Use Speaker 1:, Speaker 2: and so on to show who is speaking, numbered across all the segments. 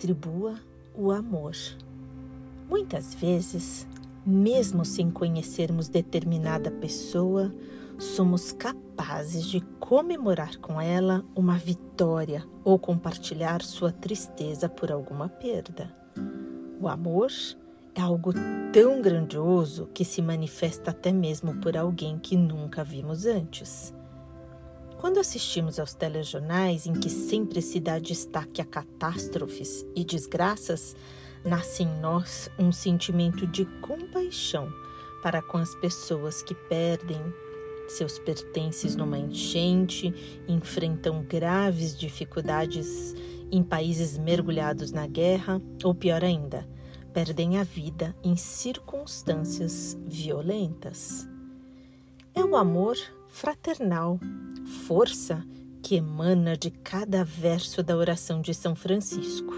Speaker 1: distribua o amor. Muitas vezes, mesmo sem conhecermos determinada pessoa, somos capazes de comemorar com ela uma vitória ou compartilhar sua tristeza por alguma perda. O amor é algo tão grandioso que se manifesta até mesmo por alguém que nunca vimos antes. Quando assistimos aos telejornais em que sempre se dá destaque a catástrofes e desgraças, nasce em nós um sentimento de compaixão para com as pessoas que perdem seus pertences numa enchente, enfrentam graves dificuldades em países mergulhados na guerra, ou pior ainda, perdem a vida em circunstâncias violentas. É o amor fraternal, força que emana de cada verso da oração de São Francisco,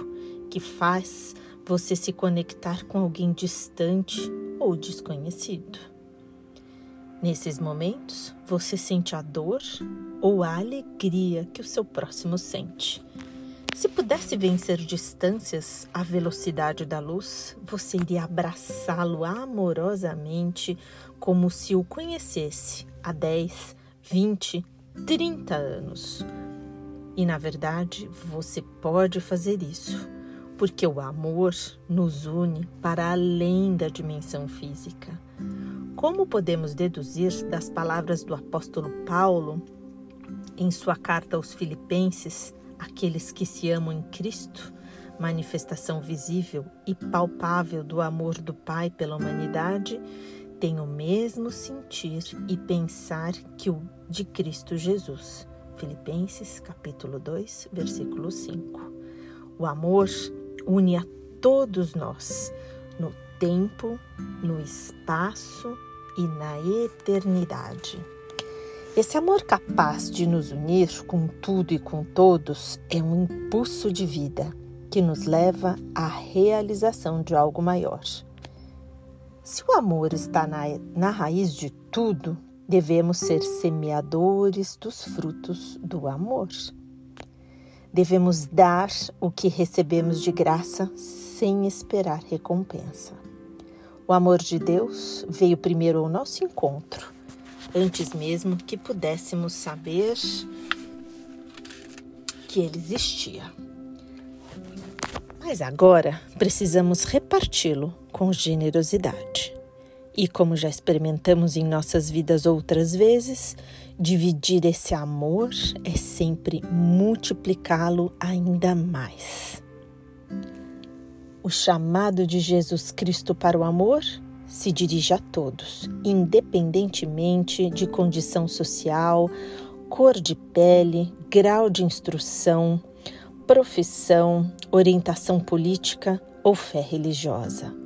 Speaker 1: que faz você se conectar com alguém distante ou desconhecido. Nesses momentos, você sente a dor ou a alegria que o seu próximo sente. Se pudesse vencer distâncias à velocidade da luz, você iria abraçá-lo amorosamente, como se o conhecesse há 10, 20, 30 anos. E na verdade, você pode fazer isso, porque o amor nos une para além da dimensão física. Como podemos deduzir das palavras do apóstolo Paulo em sua carta aos Filipenses, aqueles que se amam em Cristo, manifestação visível e palpável do amor do Pai pela humanidade, têm o mesmo sentir e pensar que o de Cristo Jesus. Filipenses capítulo 2, versículo 5. O amor une a todos nós no tempo, no espaço e na eternidade. Esse amor capaz de nos unir com tudo e com todos é um impulso de vida que nos leva à realização de algo maior. Se o amor está na, na raiz de tudo, devemos ser semeadores dos frutos do amor. Devemos dar o que recebemos de graça sem esperar recompensa. O amor de Deus veio primeiro ao nosso encontro antes mesmo que pudéssemos saber que ele existia. Mas agora precisamos reparti-lo com generosidade. E como já experimentamos em nossas vidas outras vezes, dividir esse amor é sempre multiplicá-lo ainda mais. O chamado de Jesus Cristo para o amor se dirige a todos, independentemente de condição social, cor de pele, grau de instrução, profissão, orientação política ou fé religiosa.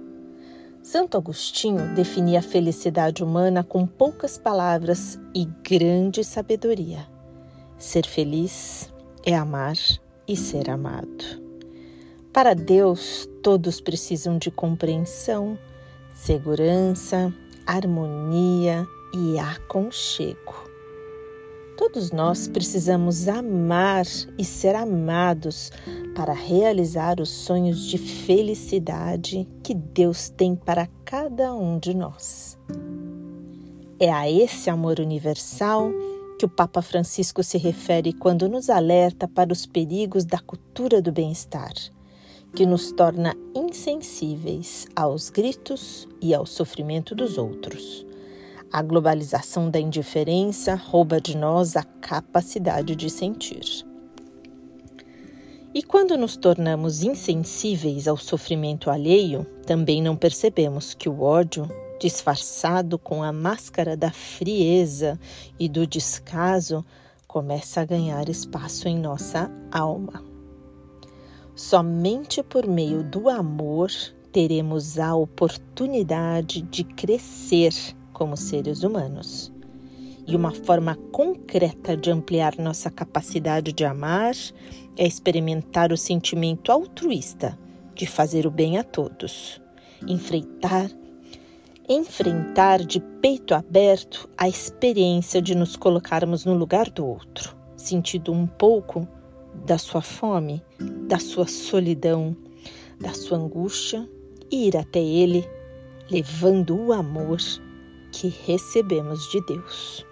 Speaker 1: Santo Agostinho definia a felicidade humana com poucas palavras e grande sabedoria. Ser feliz é amar e ser amado. Para Deus, todos precisam de compreensão, segurança, harmonia e aconchego. Todos nós precisamos amar e ser amados para realizar os sonhos de felicidade que Deus tem para cada um de nós. É a esse amor universal que o Papa Francisco se refere quando nos alerta para os perigos da cultura do bem-estar que nos torna insensíveis aos gritos e ao sofrimento dos outros. A globalização da indiferença rouba de nós a capacidade de sentir. E quando nos tornamos insensíveis ao sofrimento alheio, também não percebemos que o ódio, disfarçado com a máscara da frieza e do descaso, começa a ganhar espaço em nossa alma. Somente por meio do amor teremos a oportunidade de crescer como seres humanos. E uma forma concreta de ampliar nossa capacidade de amar é experimentar o sentimento altruísta de fazer o bem a todos, enfrentar enfrentar de peito aberto a experiência de nos colocarmos no lugar do outro, sentindo um pouco da sua fome, da sua solidão, da sua angústia e ir até Ele, levando o amor que recebemos de Deus.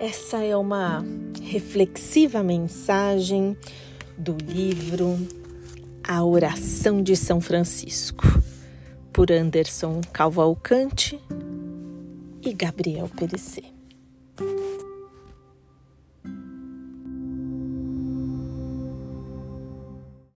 Speaker 1: Essa é uma reflexiva mensagem do livro A Oração de São Francisco, por Anderson Calvalcante e Gabriel Perecer.